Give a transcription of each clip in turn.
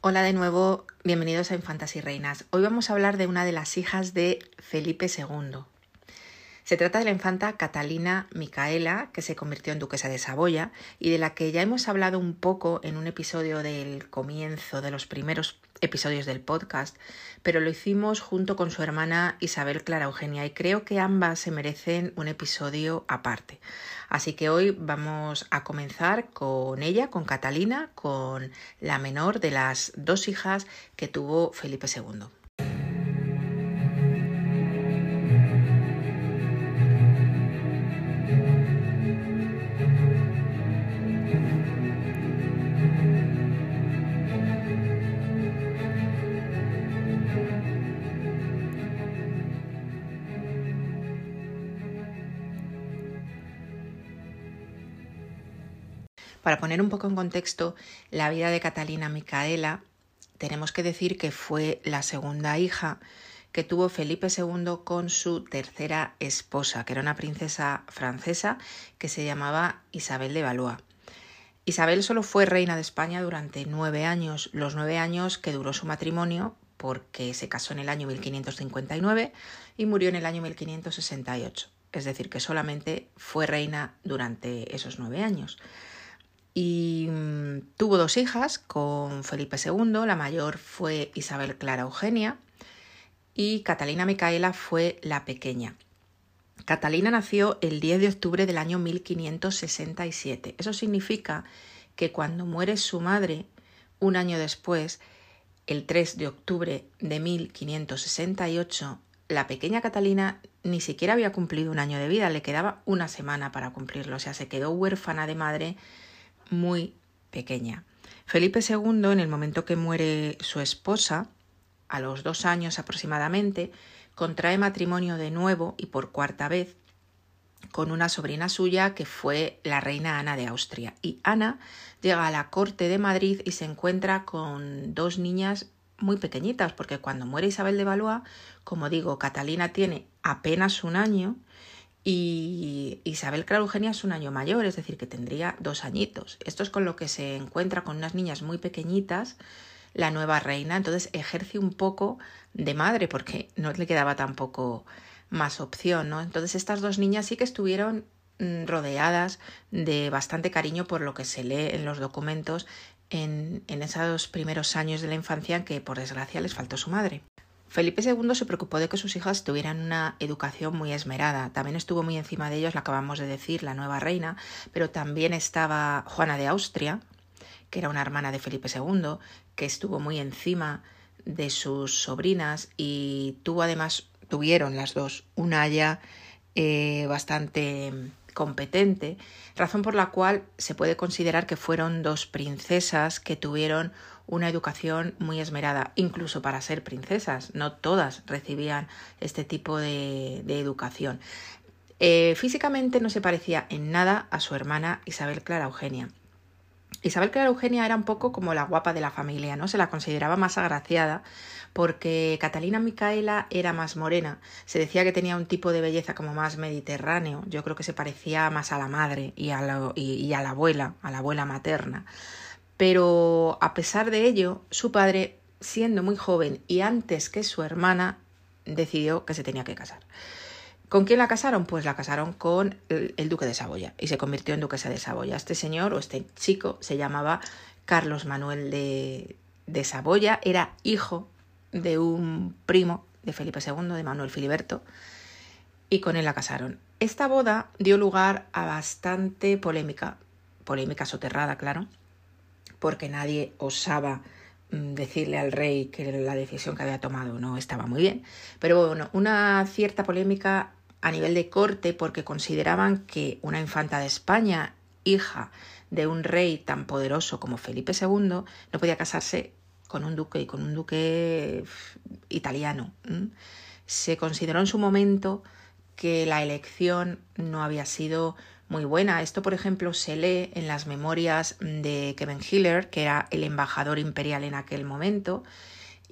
Hola de nuevo, bienvenidos a Infantas y Reinas. Hoy vamos a hablar de una de las hijas de Felipe II. Se trata de la infanta Catalina Micaela, que se convirtió en duquesa de Saboya y de la que ya hemos hablado un poco en un episodio del comienzo de los primeros episodios del podcast, pero lo hicimos junto con su hermana Isabel Clara Eugenia y creo que ambas se merecen un episodio aparte. Así que hoy vamos a comenzar con ella, con Catalina, con la menor de las dos hijas que tuvo Felipe II. Para poner un poco en contexto la vida de Catalina Micaela, tenemos que decir que fue la segunda hija que tuvo Felipe II con su tercera esposa, que era una princesa francesa que se llamaba Isabel de Valois. Isabel solo fue reina de España durante nueve años, los nueve años que duró su matrimonio, porque se casó en el año 1559 y murió en el año 1568. Es decir, que solamente fue reina durante esos nueve años y mm, tuvo dos hijas con Felipe II, la mayor fue Isabel Clara Eugenia y Catalina Micaela fue la pequeña. Catalina nació el 10 de octubre del año 1567. Eso significa que cuando muere su madre, un año después, el 3 de octubre de 1568, la pequeña Catalina ni siquiera había cumplido un año de vida, le quedaba una semana para cumplirlo, o sea, se quedó huérfana de madre muy pequeña. Felipe II, en el momento que muere su esposa, a los dos años aproximadamente, contrae matrimonio de nuevo y por cuarta vez con una sobrina suya que fue la reina Ana de Austria. Y Ana llega a la corte de Madrid y se encuentra con dos niñas muy pequeñitas, porque cuando muere Isabel de Valois, como digo, Catalina tiene apenas un año y Isabel Clara Eugenia es un año mayor, es decir, que tendría dos añitos. Esto es con lo que se encuentra con unas niñas muy pequeñitas la nueva reina, entonces ejerce un poco de madre porque no le quedaba tampoco más opción, ¿no? Entonces estas dos niñas sí que estuvieron mm, rodeadas de bastante cariño por lo que se lee en los documentos en, en esos primeros años de la infancia en que por desgracia les faltó su madre. Felipe II se preocupó de que sus hijas tuvieran una educación muy esmerada. También estuvo muy encima de ellos, lo acabamos de decir, la nueva reina, pero también estaba Juana de Austria, que era una hermana de Felipe II, que estuvo muy encima de sus sobrinas y tuvo además, tuvieron las dos una haya eh, bastante competente, razón por la cual se puede considerar que fueron dos princesas que tuvieron una educación muy esmerada, incluso para ser princesas. No todas recibían este tipo de, educación. Eh, físicamente no se parecía en nada a su hermana Isabel Clara Eugenia. Isabel Clara Eugenia era un poco como la guapa de la familia, ¿no? Se la consideraba más agraciada porque Catalina Micaela era más morena. Se decía que tenía un tipo de belleza como más mediterráneo. Yo creo que se parecía más a la madre y a la, y a la abuela, a la abuela materna. Pero a pesar de ello, su padre, siendo muy joven y antes que su hermana, decidió que se tenía que casar. ¿Con quién la casaron? Pues la casaron con el, duque de Saboya y se convirtió en duquesa de Saboya. Este señor o este chico se llamaba Carlos Manuel de, de Saboya, era hijo de un primo de Felipe II, de Manuel Filiberto, y con él la casaron. Esta boda dio lugar a bastante polémica, polémica soterrada, claro, porque nadie osaba mm, decirle al rey que la decisión que había tomado no estaba muy bien. Pero bueno, una cierta polémica a nivel de corte porque consideraban que una infanta de España, hija de un rey tan poderoso como Felipe II, no podía casarse con un duque y con un duque italiano. Se consideró en su momento que la elección no había sido muy buena. Esto, por ejemplo, se lee en las memorias de Kevin Hiller, que era el embajador imperial en aquel momento,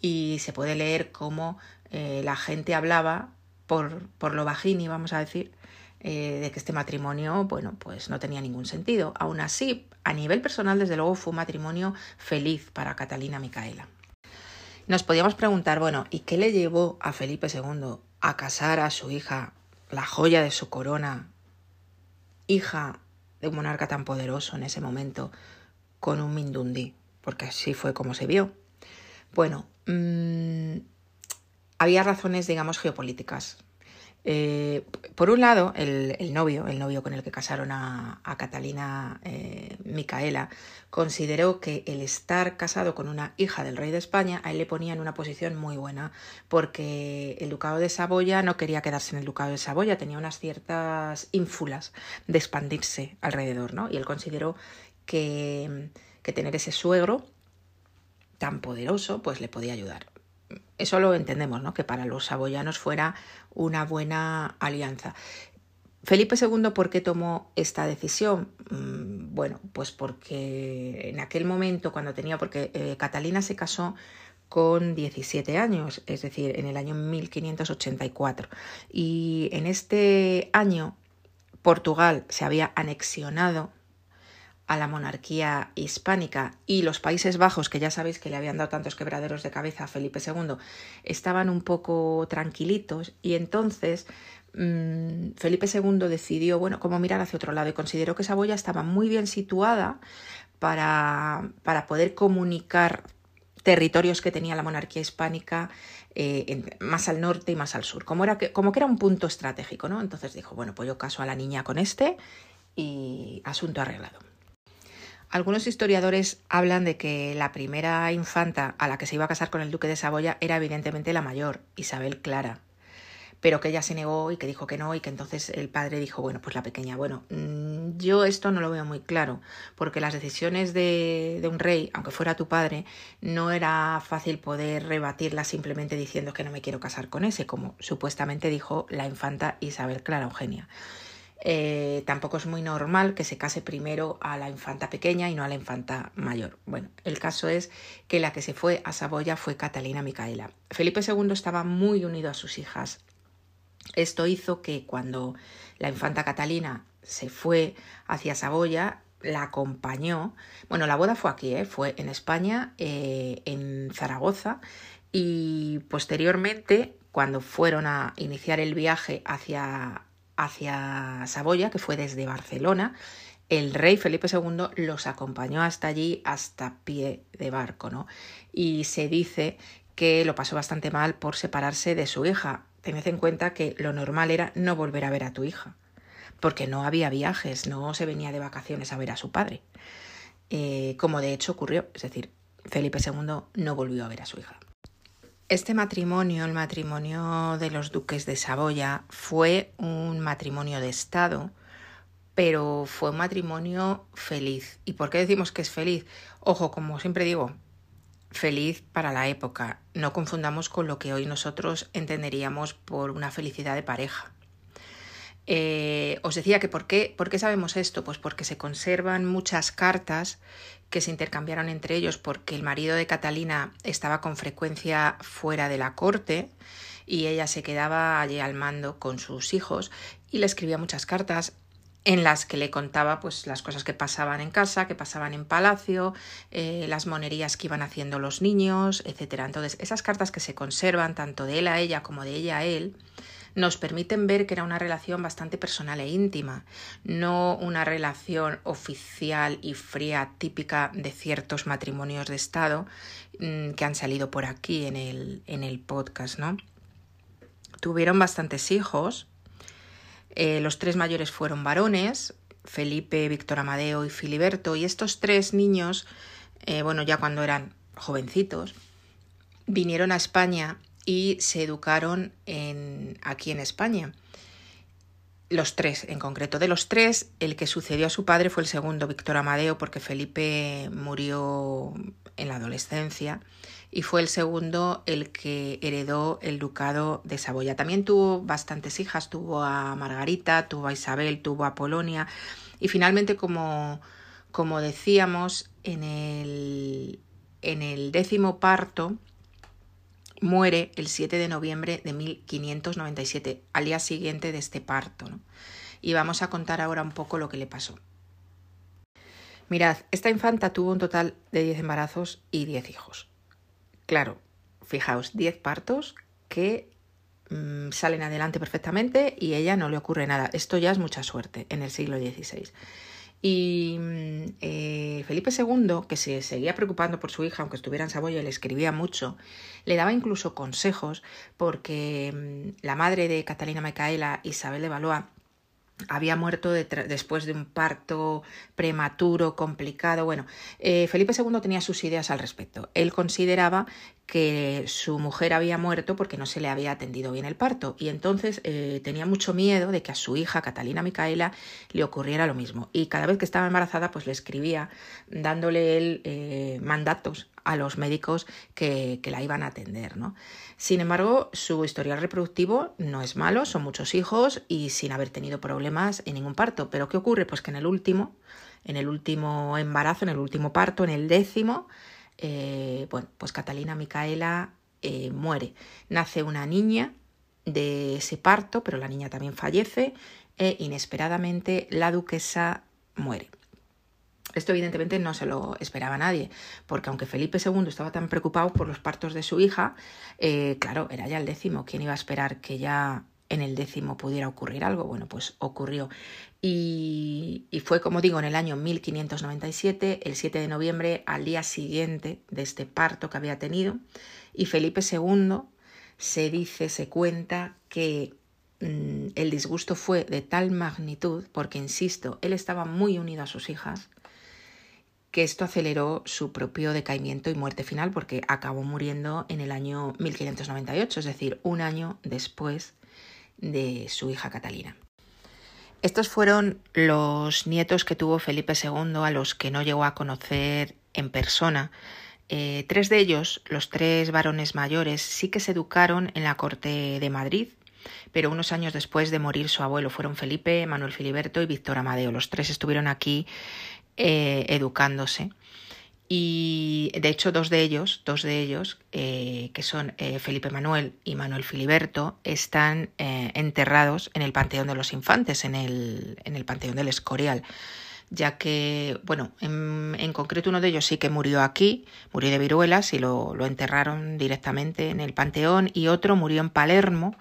y se puede leer cómo eh, la gente hablaba por, por lo bajini, vamos a decir, eh, de que este matrimonio, bueno, pues no tenía ningún sentido. Aún así, a nivel personal, desde luego, fue un matrimonio feliz para Catalina Micaela. Nos podíamos preguntar, bueno, ¿y qué le llevó a Felipe II a casar a su hija, la joya de su corona, hija de un monarca tan poderoso en ese momento, con un Mindundi? Porque así fue como se vio. Bueno, mmm, había razones, digamos, geopolíticas. Eh, por un lado, el, el, novio, el novio con el que casaron a, Catalina eh, Micaela, consideró que el estar casado con una hija del rey de España a él le ponía en una posición muy buena, porque el ducado de Saboya no quería quedarse en el ducado de Saboya, tenía unas ciertas ínfulas de expandirse alrededor, ¿no? Y él consideró que, que tener ese suegro tan poderoso, pues le podía ayudar eso lo entendemos, ¿no? Que para los saboyanos fuera una buena alianza. Felipe II, ¿por qué tomó esta decisión? Mm, bueno, pues porque en aquel momento, cuando tenía, porque eh, Catalina se casó con 17 años, es decir, en el año 1584. Y en este año Portugal se había anexionado a la monarquía hispánica y los Países Bajos, que ya sabéis que le habían dado tantos quebraderos de cabeza a Felipe II, estaban un poco tranquilitos y entonces mmm, Felipe II decidió, bueno, como mirar hacia otro lado y consideró que Saboya estaba muy bien situada para, para poder comunicar territorios que tenía la monarquía hispánica eh, más al norte y más al sur, como, era que, como que era un punto estratégico, ¿no? Entonces dijo, bueno, pues yo caso a la niña con este y asunto arreglado. Algunos historiadores hablan de que la primera infanta a la que se iba a casar con el duque de Saboya era evidentemente la mayor, Isabel Clara, pero que ella se negó y que dijo que no y que entonces el padre dijo, bueno, pues la pequeña. Bueno, mm, yo esto no lo veo muy claro, porque las decisiones de, de un rey, aunque fuera tu padre, no era fácil poder rebatirlas simplemente diciendo que no me quiero casar con ese, como supuestamente dijo la infanta Isabel Clara Eugenia. Eh, tampoco es muy normal que se case primero a la infanta pequeña y no a la infanta mayor. Bueno, el caso es que la que se fue a Saboya fue Catalina Micaela. Felipe II estaba muy unido a sus hijas. Esto hizo que cuando la infanta Catalina se fue hacia Saboya, la acompañó. Bueno, la boda fue aquí, ¿eh? fue en España, eh, en Zaragoza, y posteriormente, cuando fueron a iniciar el viaje hacia, hacia Saboya, que fue desde Barcelona, el rey Felipe II los acompañó hasta allí, hasta pie de barco, ¿no? Y se dice que lo pasó bastante mal por separarse de su hija. Tened en cuenta que lo normal era no volver a ver a tu hija, porque no había viajes, no se venía de vacaciones a ver a su padre, eh, como de hecho ocurrió, es decir, Felipe II no volvió a ver a su hija. Este matrimonio, el matrimonio de los duques de Saboya, fue un matrimonio de Estado, pero fue un matrimonio feliz. ¿Y por qué decimos que es feliz? Ojo, como siempre digo, feliz para la época. No confundamos con lo que hoy nosotros entenderíamos por una felicidad de pareja. Eh, os decía que ¿por qué, ¿por qué sabemos esto? Pues porque se conservan muchas cartas que se intercambiaron entre ellos porque el marido de Catalina estaba con frecuencia fuera de la corte y ella se quedaba allí al mando con sus hijos y le escribía muchas cartas en las que le contaba pues las cosas que pasaban en casa, que pasaban en palacio, eh, las monerías que iban haciendo los niños, etcétera. Entonces, esas cartas que se conservan tanto de él a ella como de ella a él, nos permiten ver que era una relación bastante personal e íntima, no una relación oficial y fría típica de ciertos matrimonios de Estado mm, que han salido por aquí en el, en el podcast, ¿no? Tuvieron bastantes hijos, eh, los tres mayores fueron varones, Felipe, Víctor Amadeo y Filiberto, y estos tres niños, eh, bueno, ya cuando eran jovencitos, vinieron a España y se educaron en, aquí en España. Los tres, en concreto. De los tres, el que sucedió a su padre fue el segundo, Víctor Amadeo, porque Felipe murió en la adolescencia y fue el segundo el que heredó el ducado de Saboya. También tuvo bastantes hijas, tuvo a Margarita, tuvo a Isabel, tuvo a Polonia y finalmente, como, como decíamos, en el, en el décimo parto, muere el 7 de noviembre de 1597, al día siguiente de este parto. ¿no? Y vamos a contar ahora un poco lo que le pasó. Mirad, esta infanta tuvo un total de 10 embarazos y 10 hijos. Claro, fijaos, 10 partos que mm, salen adelante perfectamente y a ella no le ocurre nada. Esto ya es mucha suerte en el siglo XVI. Y mm, eh, Felipe II, que se seguía preocupando por su hija, aunque estuviera en Saboya le escribía mucho, le daba incluso consejos porque mm, la madre de Catalina Micaela, Isabel de Valois, había muerto después de un parto prematuro, complicado. Bueno, eh, Felipe II tenía sus ideas al respecto. Él consideraba que su mujer había muerto porque no se le había atendido bien el parto y entonces eh, tenía mucho miedo de que a su hija Catalina Micaela le ocurriera lo mismo y cada vez que estaba embarazada pues le escribía dándole él eh, mandatos a los médicos que, que, la iban a atender. ¿no? Sin embargo, su historial reproductivo no es malo, son muchos hijos y sin haber tenido problemas en ningún parto. Pero ¿qué ocurre? Pues que en el último, en el último embarazo, en el último parto, en el décimo, eh, bueno, pues Catalina Micaela eh, muere. Nace una niña de ese parto, pero la niña también fallece e inesperadamente la duquesa muere. Esto evidentemente no se lo esperaba nadie, porque aunque Felipe II estaba tan preocupado por los partos de su hija, eh, claro, era ya el décimo, ¿quién iba a esperar que ya en el décimo pudiera ocurrir algo? Bueno, pues ocurrió. Y, fue, como digo, en el año 1597, el 7 de noviembre, al día siguiente de este parto que había tenido, y Felipe II se dice, se cuenta que mm, el disgusto fue de tal magnitud, porque, insisto, él estaba muy unido a sus hijas, que esto aceleró su propio decaimiento y muerte final porque acabó muriendo en el año 1598, es decir, un año después de su hija Catalina. Estos fueron los nietos que tuvo Felipe II a los que no llegó a conocer en persona. Eh, tres de ellos, los tres varones mayores, sí que se educaron en la corte de Madrid, pero unos años después de morir su abuelo fueron Felipe, Manuel Filiberto y Víctor Amadeo. Los tres estuvieron aquí eh, educándose. Y de hecho, dos de ellos, dos de ellos, eh, que son eh, Felipe Manuel y Manuel Filiberto, están enterrados en el Panteón de los Infantes, en el, en el Panteón del Escorial. Ya que, bueno, en, en, concreto uno de ellos sí que murió aquí, murió de viruelas y lo, lo enterraron directamente en el Panteón, y otro murió en Palermo,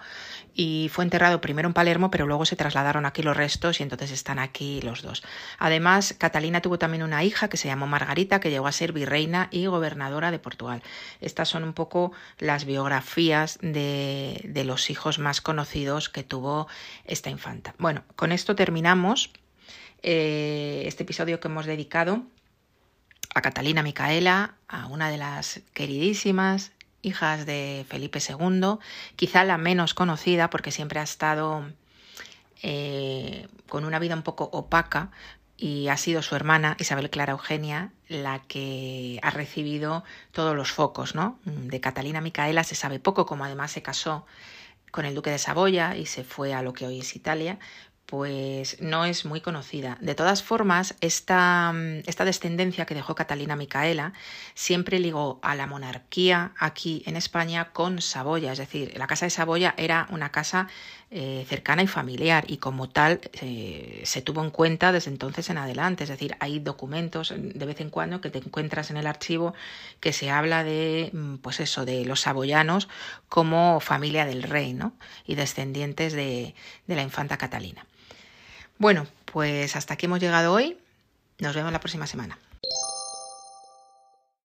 y fue enterrado primero en Palermo, pero luego se trasladaron aquí los restos y entonces están aquí los dos. Además, Catalina tuvo también una hija que se llamó Margarita, que llegó a ser virreina y gobernadora de Portugal. Estas son un poco las biografías de, de los hijos más conocidos que tuvo esta infanta. Bueno, con esto terminamos eh, este episodio que hemos dedicado a Catalina Micaela, a una de las queridísimas hijas de Felipe II, quizá la menos conocida porque siempre ha estado eh, con una vida un poco opaca y ha sido su hermana Isabel Clara Eugenia la que ha recibido todos los focos, ¿no? De Catalina Micaela se sabe poco, como además se casó con el duque de Saboya y se fue a lo que hoy es Italia, pues no es muy conocida. De todas formas, esta, esta, descendencia que dejó Catalina Micaela siempre ligó a la monarquía aquí en España con Saboya, es decir, la casa de Saboya era una casa eh, cercana y familiar y como tal eh, se tuvo en cuenta desde entonces en adelante, es decir, hay documentos de vez en cuando que te encuentras en el archivo que se habla de, mm, pues eso, de los saboyanos como familia del rey, ¿no? Y descendientes de, de la infanta Catalina. Bueno, pues hasta aquí hemos llegado hoy. Nos vemos la próxima semana.